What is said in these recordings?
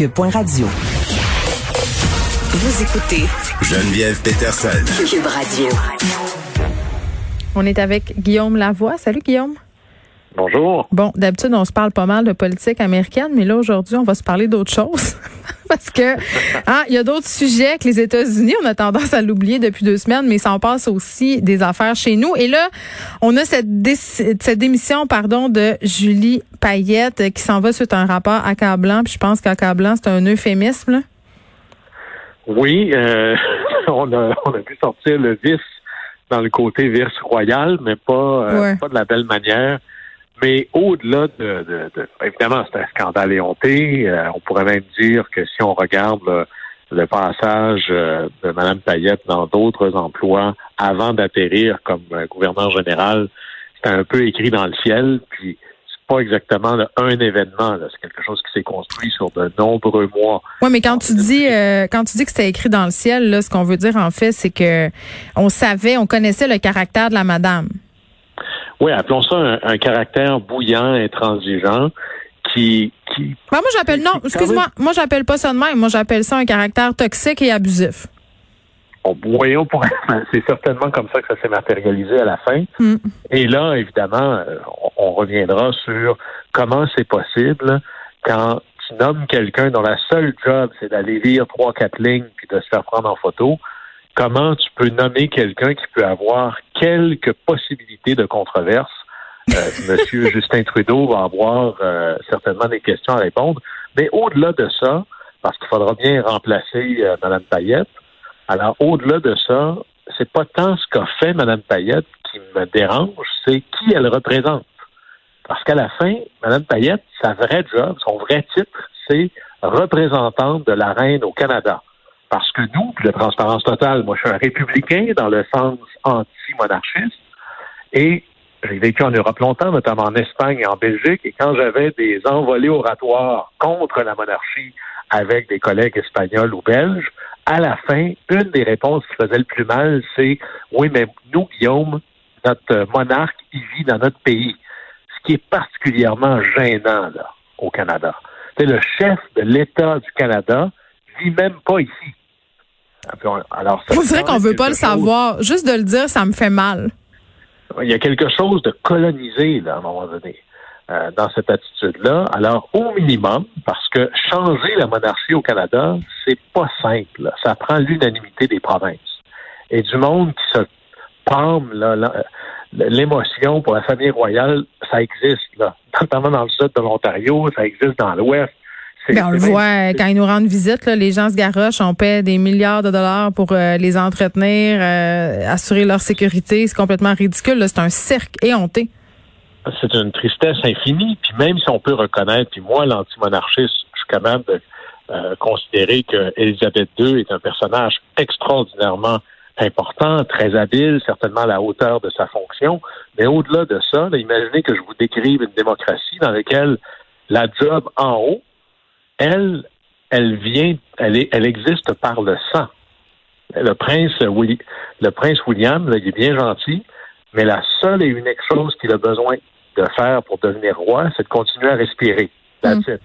Cube.radio. Vous écoutez Geneviève Peterson. Cube Radio. On est avec Guillaume Lavoie. Salut Guillaume. Bonjour. Bon, d'habitude, on se parle pas mal de politique américaine, mais là, aujourd'hui, on va se parler d'autre chose. Parce que hein, il y a d'autres sujets que les États-Unis. On a tendance à l'oublier depuis deux semaines, mais ça en passe aussi des affaires chez nous. Et là, on a cette, cette démission pardon, de Julie Payette qui s'en va suite à un rapport accablant. Puis je pense qu'accablant, c'est un euphémisme. Oui, euh, on, a, on a pu sortir le vice dans le côté vice royal, mais pas, euh, pas de la belle manière. Mais au-delà de, de, évidemment, c'est un scandale éhonté. Euh, on pourrait même dire que si on regarde le, passage euh, de Mme Payette dans d'autres emplois avant d'atterrir comme euh, gouverneur général, c'est un peu écrit dans le ciel. Puis c'est pas exactement un événement. C'est quelque chose qui s'est construit sur de nombreux mois. Oui, mais quand tu dis quand tu dis que c'était écrit dans le ciel, là, ce qu'on veut dire en fait, c'est que on savait, on connaissait le caractère de la madame oui, appelons ça un, caractère bouillant, intransigeant, qui... qui ben, moi, j'appelle, non, excuse-moi, moi, j'appelle pas ça de même. Moi, j'appelle ça un caractère toxique et abusif. Bon, voyons, pour... c'est certainement comme ça que ça s'est matérialisé à la fin. Hmm. Et là, évidemment, euh, on reviendra sur comment c'est possible quand tu nommes quelqu'un dont la seule job, c'est d'aller lire trois, quatre lignes puis de se faire prendre en photo comment tu peux nommer quelqu'un qui peut avoir quelques possibilités de controverse. Euh, Monsieur Justin Trudeau va avoir euh, certainement des questions à répondre. Mais au-delà de ça, parce qu'il faudra bien remplacer euh, Mme Payette, alors au-delà de ça, c'est pas tant ce qu'a fait Mme Payette qui me dérange, c'est qui elle représente. Parce qu'à la fin, Mme Payette, sa vraie job, son vrai titre, c'est représentante de la reine au Canada. Parce que nous, la transparence totale, moi je suis un républicain dans le sens anti-monarchiste et j'ai vécu en Europe longtemps, notamment en Espagne et en Belgique, et quand j'avais des envolées oratoires contre la monarchie avec des collègues espagnols ou belges, à la fin, une des réponses qui faisait le plus mal, c'est oui, mais nous, Guillaume, notre monarque, il vit dans notre pays. Ce qui est particulièrement gênant là, au Canada. C'est le chef de l'État du Canada vit même pas ici. Alors, c'est vrai qu'on veut pas le savoir. Juste de le dire, ça me fait mal. Il y a quelque chose de colonisé, là, à un moment donné, euh, dans cette attitude-là. Alors, au minimum, parce que changer la monarchie au Canada, c'est pas simple. Ça prend l'unanimité des provinces. Et du monde qui se palme, l'émotion pour la famille royale, ça existe, là. Notamment dans le sud de l'Ontario, ça existe dans l'ouest. Ben, on le voit quand ils nous rendent visite, les gens se garochent, on paie des milliards de dollars pour euh, les entretenir, euh, assurer leur sécurité. C'est complètement ridicule. C'est un cirque éhonté. C'est une tristesse infinie. Puis même si on peut reconnaître, puis moi, l'antimonarchiste, je suis capable de euh, considérer que Elisabeth II est un personnage extraordinairement important, très habile, certainement à la hauteur de sa fonction. Mais au-delà de ça, imaginez que je vous décrive une démocratie dans laquelle la job en haut, elle, elle vient, elle, est, elle existe par le sang. Le prince, le prince William, il est bien gentil, mais la seule et unique chose qu'il a besoin de faire pour devenir roi, c'est de continuer à respirer. That's mm.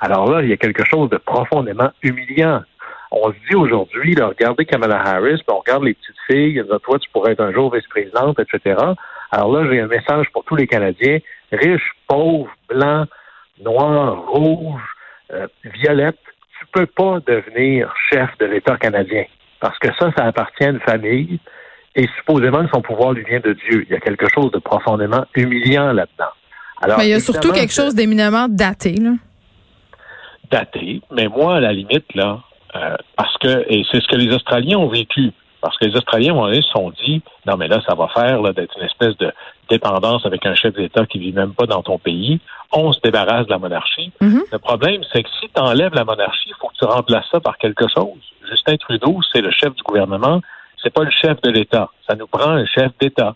Alors là, il y a quelque chose de profondément humiliant. On se dit aujourd'hui, regardez Kamala Harris, on regarde les petites filles, toi, tu pourrais être un jour vice-présidente, etc. Alors là, j'ai un message pour tous les Canadiens, riches, pauvres, blancs, noirs, rouges, euh, Violette, tu peux pas devenir chef de l'État canadien parce que ça, ça appartient à une famille et supposément son pouvoir lui vient de Dieu. Il y a quelque chose de profondément humiliant là-dedans. Alors, mais il y a surtout quelque chose d'éminemment daté, là. Daté, mais moi, à la limite, là, euh, parce que, et c'est ce que les Australiens ont vécu, parce que les Australiens, à se sont dit, non, mais là, ça va faire d'être une espèce de dépendance avec un chef d'État qui vit même pas dans ton pays. On se débarrasse de la monarchie. Mm-hmm. Le problème, c'est que si tu enlèves la monarchie, il faut que tu remplaces ça par quelque chose. Justin Trudeau, c'est le chef du gouvernement, c'est pas le chef de l'État. Ça nous prend un chef d'État.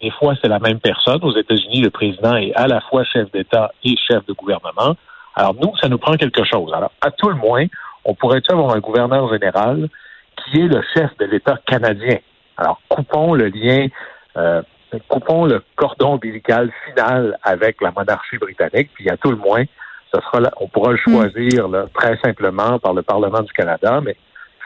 Des fois, c'est la même personne. Aux États-Unis, le président est à la fois chef d'État et chef de gouvernement. Alors, nous, ça nous prend quelque chose. Alors, à tout le moins, on pourrait avoir un gouverneur général qui est le chef de l'État canadien. Alors, coupons le lien, euh, coupons le cordon ombilical final avec la monarchie britannique, puis à tout le moins, ce sera là, on pourra le hmm. choisir là, très simplement par le Parlement du Canada, mais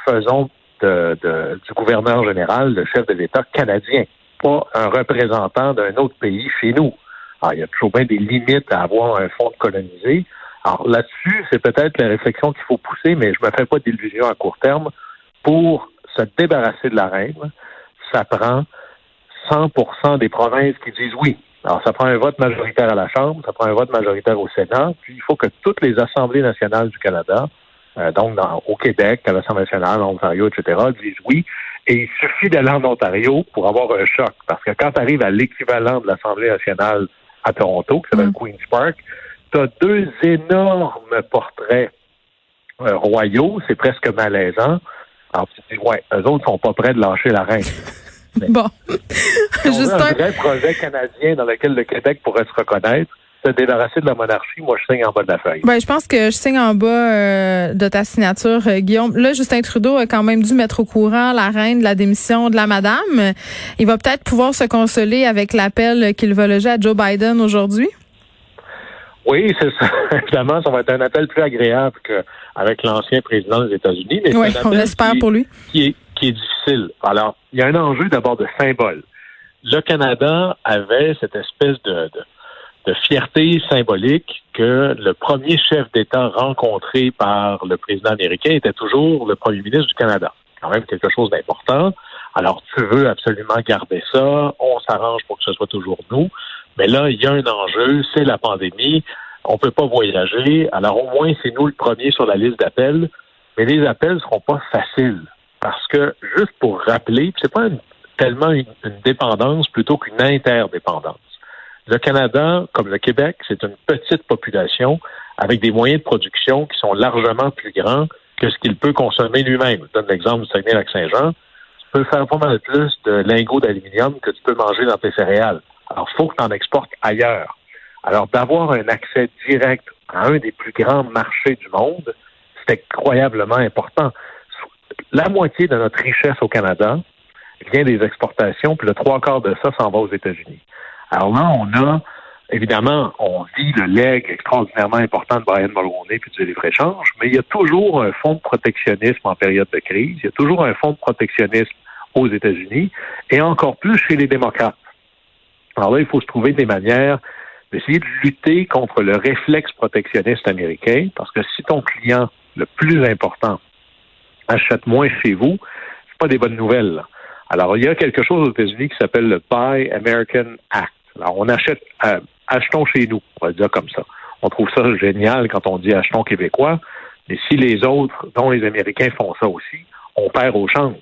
faisons de, de, du gouverneur général le chef de l'État canadien pas un représentant d'un autre pays chez nous. Alors, il y a toujours bien des limites à avoir un fonds colonisé. Alors là-dessus, c'est peut-être la réflexion qu'il faut pousser, mais je me fais pas d'illusions à court terme. Pour se débarrasser de la reine, ça prend 100% des provinces qui disent oui. Alors, ça prend un vote majoritaire à la Chambre, ça prend un vote majoritaire au Sénat, puis il faut que toutes les assemblées nationales du Canada, euh, donc au Québec, à l'Assemblée nationale, en Ontario, etc., disent oui. Et il suffit d'aller en Ontario pour avoir un choc. Parce que quand tu arrives à l'équivalent de l'Assemblée nationale à Toronto, qui s'appelle mm. Queen's Park, tu as deux énormes portraits euh, royaux. C'est presque malaisant. Alors tu dis, ouais, eux autres sont pas prêts de lâcher la reine. bon. Juste un vrai projet canadien dans lequel le Québec pourrait se reconnaître se débarrasser de la monarchie, moi, je signe en bas de la feuille. Ben, je pense que je signe en bas euh, de ta signature, euh, Guillaume. Là, Justin Trudeau a quand même dû mettre au courant la reine de la démission de la madame. Il va peut-être pouvoir se consoler avec l'appel qu'il va loger à Joe Biden aujourd'hui. Oui, c'est ça. Évidemment, ça va être un appel plus agréable qu'avec l'ancien président des États-Unis. Oui, on l'espère pour lui. Qui est, qui est difficile. Alors, il y a un enjeu d'abord de symbole. Le Canada avait cette espèce de de fierté symbolique que le premier chef d'État rencontré par le président américain était toujours le premier ministre du Canada. Quand même quelque chose d'important. Alors, tu veux absolument garder ça. On s'arrange pour que ce soit toujours nous. Mais là, il y a un enjeu, c'est la pandémie. On peut pas voyager. Alors, au moins, c'est nous le premier sur la liste d'appels. Mais les appels seront pas faciles. Parce que, juste pour rappeler, c'est pas tellement une dépendance plutôt qu'une interdépendance. Le Canada, comme le Québec, c'est une petite population avec des moyens de production qui sont largement plus grands que ce qu'il peut consommer lui-même. Je donne l'exemple du Saguenay-Lac-Saint-Jean. Tu peux faire pas mal plus de lingots d'aluminium que tu peux manger dans tes céréales. Alors, il faut que tu en exportes ailleurs. Alors, d'avoir un accès direct à un des plus grands marchés du monde, c'est incroyablement important. La moitié de notre richesse au Canada vient des exportations, puis le trois quarts de ça s'en va aux États-Unis. Alors là, on a, évidemment, on vit le leg extraordinairement important de Brian Mulroney puis du livre-échange, mais il y a toujours un fonds de protectionnisme en période de crise. Il y a toujours un fonds de protectionnisme aux États-Unis et encore plus chez les démocrates. Alors là, il faut se trouver des manières d'essayer de lutter contre le réflexe protectionniste américain, parce que si ton client, le plus important, achète moins chez vous, c'est pas des bonnes nouvelles. Alors, il y a quelque chose aux États-Unis qui s'appelle le Buy American Act. Alors, on achète, euh, achetons chez nous, on va dire comme ça. On trouve ça génial quand on dit achetons québécois, mais si les autres, dont les Américains, font ça aussi, on perd au change.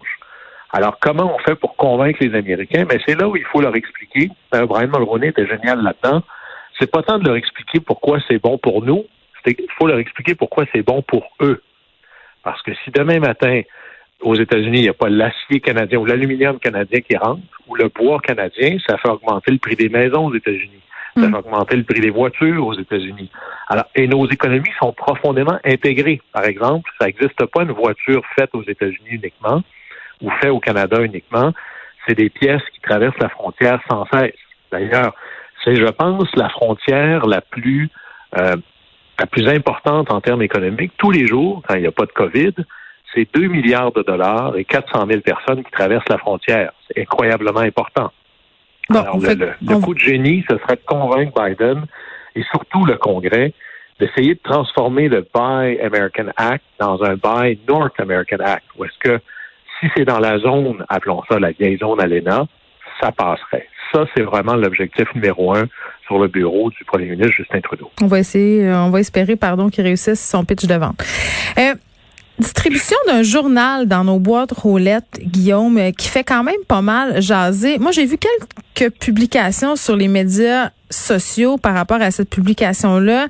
Alors, comment on fait pour convaincre les Américains? Mais c'est là où il faut leur expliquer. Euh, Brian Mulroney était génial là-dedans. C'est pas tant de leur expliquer pourquoi c'est bon pour nous, il faut leur expliquer pourquoi c'est bon pour eux. Parce que si demain matin, aux États-Unis, il n'y a pas l'acier canadien ou l'aluminium canadien qui rentre, ou le bois canadien, ça fait augmenter le prix des maisons aux États-Unis. Ça hmm. fait augmenter le prix des voitures aux États-Unis. Alors, et nos économies sont profondément intégrées. Par exemple, ça n'existe pas une voiture faite aux États-Unis uniquement ou faite au Canada uniquement. C'est des pièces qui traversent la frontière sans cesse. D'ailleurs, c'est, je pense, la frontière la plus euh, la plus importante en termes économiques. Tous les jours, quand il n'y a pas de COVID, c'est 2 milliards de dollars et 400 000 personnes qui traversent la frontière. C'est incroyablement important. Alors, le, coup de génie, ce serait de convaincre Biden et surtout le Congrès d'essayer de transformer le Buy American Act dans un Buy North American Act. Ou est-ce que si c'est dans la zone, appelons ça la vieille zone ALENA, ça passerait. Ça, c'est vraiment l'objectif numéro un sur le bureau du premier ministre Justin Trudeau. On va essayer, euh, on va espérer, pardon, qu'il réussisse son pitch de vente. Euh, Distribution d'un journal dans nos boîtes roulettes, Guillaume, qui fait quand même pas mal jaser. Moi, j'ai vu quelques publications sur les médias sociaux par rapport à cette publication-là,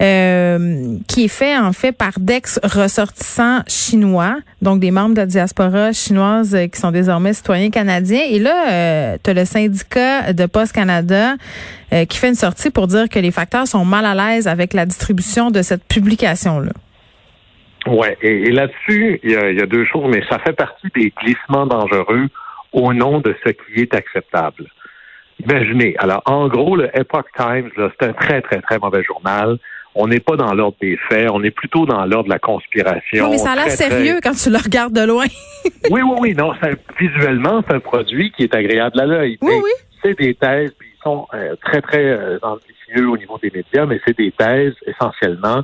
euh, qui est fait en fait par d'ex-ressortissants chinois, donc des membres de la diaspora chinoise qui sont désormais citoyens canadiens. Et là, euh, tu as le syndicat de Post Canada euh, qui fait une sortie pour dire que les facteurs sont mal à l'aise avec la distribution de cette publication-là. Ouais, et, là-dessus, il y, a, deux choses, mais ça fait partie des glissements dangereux au nom de ce qui est acceptable. Imaginez, alors en gros, le Epoch Times, c'est un très, très, très mauvais journal. On n'est pas dans l'ordre des faits, on est plutôt dans l'ordre de la conspiration. Oui, mais ça a l'air sérieux quand tu le regardes de loin. oui, oui, oui, non, visuellement, c'est un produit qui est agréable à l'œil. Oui, oui. C'est des thèses, puis ils sont euh, très, très euh, ambitieux au niveau des médias, mais c'est des thèses essentiellement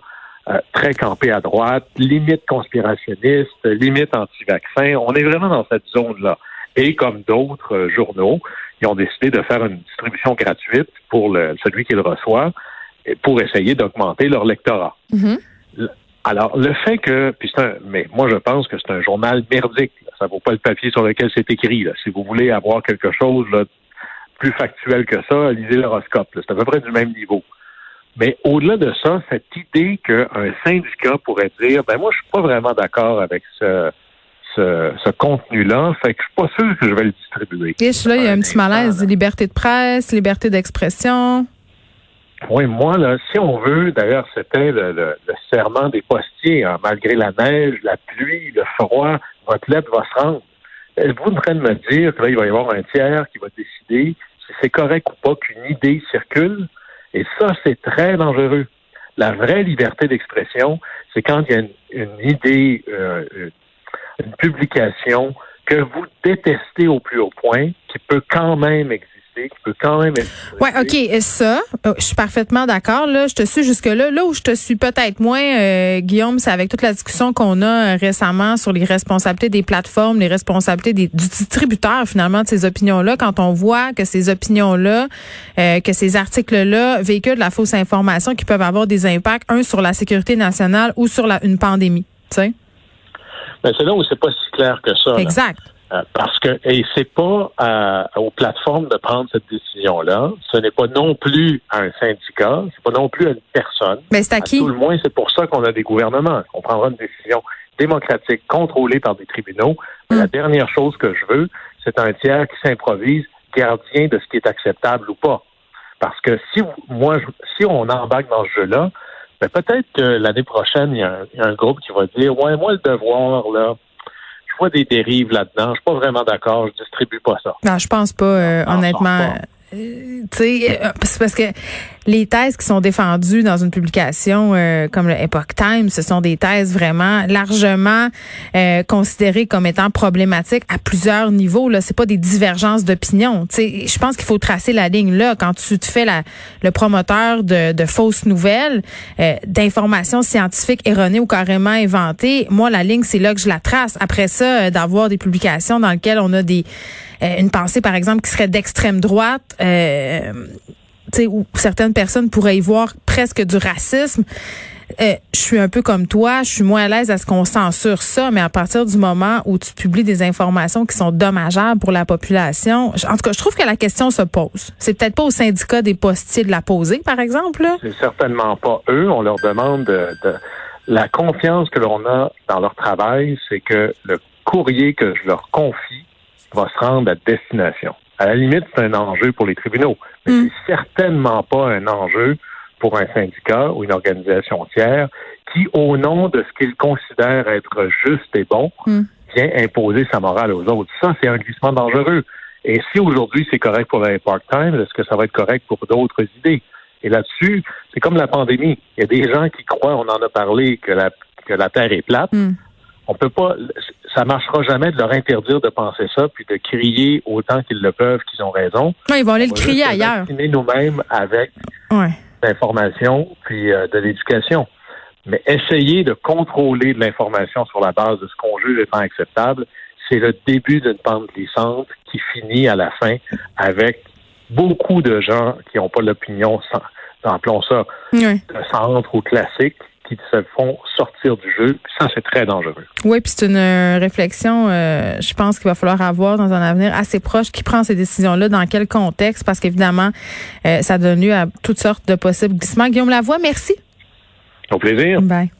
euh, très campé à droite, limite conspirationniste, limite anti-vaccin. On est vraiment dans cette zone-là. Et comme d'autres euh, journaux, ils ont décidé de faire une distribution gratuite pour le, celui qui le reçoit pour essayer d'augmenter leur lectorat. Mm-hmm. Alors, le fait que, puis un, mais moi je pense que c'est un journal merdique. Ça vaut pas le papier sur lequel c'est écrit. Si vous voulez avoir quelque chose plus factuel que ça, lisez l'horoscope. C'est à peu près du même niveau. Mais au-delà de ça, cette idée qu'un syndicat pourrait dire, ben moi, je suis pas vraiment d'accord avec ce, ce, contenu-là, fait que je suis pas sûr que je vais le distribuer. Et là, il y a un petit malaise, liberté de presse, liberté d'expression. Oui, moi, là, si on veut, d'ailleurs, c'était le, serment des postiers, hein, malgré la neige, la pluie, le froid, votre lettre va se rendre. Êtes-vous en train de me dire que là, il va y avoir un tiers qui va décider si c'est correct ou pas qu'une idée circule? Et ça, c'est très dangereux. La vraie liberté d'expression, c'est quand il y a une, idée, euh, une publication que vous détestez au plus haut point, qui peut quand même exister qui peut quand même être. Ouais, ok, ça, euh, je suis parfaitement d'accord. Là, je te suis jusque là. Là où je te suis peut-être moins, euh, Guillaume, c'est avec toute la discussion qu'on a euh, récemment sur les responsabilités des plateformes, les responsabilités des, du distributeur finalement de ces opinions-là. Quand on voit que ces opinions-là, que ces articles-là véhiculent la fausse information qui peuvent avoir des impacts, un sur la sécurité nationale ou sur la, une pandémie, tu sais. Ben, c'est là où c'est pas si clair que ça. Exact. Euh, parce que et c'est pas euh, aux plateformes de prendre cette décision-là. Ce n'est pas non plus à un syndicat, c'est pas non plus à une personne. Mais c'est à qui? Tout le moins, c'est pour ça qu'on a des gouvernements. On prendra une décision démocratique contrôlée par des tribunaux. Mais la hmm. dernière chose que je veux, c'est un tiers qui s'improvise gardien de ce qui est acceptable ou pas. Parce que si moi, si on embarque dans ce jeu-là, ben peut-être que l'année prochaine, il y, a un, groupe qui va dire, ouais, moi le devoir là vois des dérives là-dedans. Je suis pas vraiment d'accord. Je distribue pas ça. Non, je pense pas, euh, honnêtement. Euh, tu sais, euh, c'est parce que les thèses qui sont défendues dans une publication euh, comme le Epoch Times, ce sont des thèses vraiment largement considérées comme étant problématiques à plusieurs niveaux. Là, c'est pas des divergences d'opinion. Je pense qu'il faut tracer la ligne là quand tu te fais la, le promoteur de, de fausses nouvelles, d'informations scientifiques erronées ou carrément inventées. Moi, la ligne, c'est là que je la trace. Après ça, d'avoir des publications dans lesquelles on a des euh, une pensée, par exemple, qui serait d'extrême droite, euh, où certaines personnes pourraient y voir presque du racisme. Euh, je suis un peu comme toi, je suis moins à l'aise à ce qu'on censure ça, mais à partir du moment où tu publies des informations qui sont dommageables pour la population, en tout cas, je trouve que la question se pose. C'est peut-être pas au syndicat des postiers de la poser, par exemple. C'est certainement pas eux. On leur demande de, de la confiance que l'on a dans leur travail, c'est que le courrier que je leur confie va se rendre à destination. À la limite, c'est un enjeu pour les tribunaux, mais mm. c'est certainement pas un enjeu pour un syndicat ou une organisation tiers qui, au nom de ce qu'il considère être juste et bon, mm. vient imposer sa morale aux autres. Ça, c'est un glissement dangereux. Et si aujourd'hui c'est correct pour la part-time, est-ce que ça va être correct pour d'autres idées? Et là-dessus, c'est comme la pandémie. Il y a des gens qui croient, on en a parlé, que la, que la Terre est plate. Mm. On peut pas, ça marchera jamais de leur interdire de penser ça, puis de crier autant qu'ils le peuvent qu'ils ont raison. Non, ils vont aller le crier ailleurs. nous-mêmes avec l'information puis euh, de l'éducation. Mais essayer de contrôler de l'information sur la base de ce qu'on juge étant acceptable, c'est le début d'une pente glissante qui finit à la fin avec beaucoup de gens qui n'ont pas l'opinion, appelons ça, de centre ou classique, qui se font sortir du jeu. Ça, c'est très dangereux. Oui, puis c'est une euh, réflexion, euh, je pense qu'il va falloir avoir dans un avenir assez proche. Qui prend ces décisions-là, dans quel contexte? Parce qu'évidemment, euh, ça donne lieu à toutes sortes de possibles glissements. Guillaume Lavoie, merci. Au plaisir. Bye.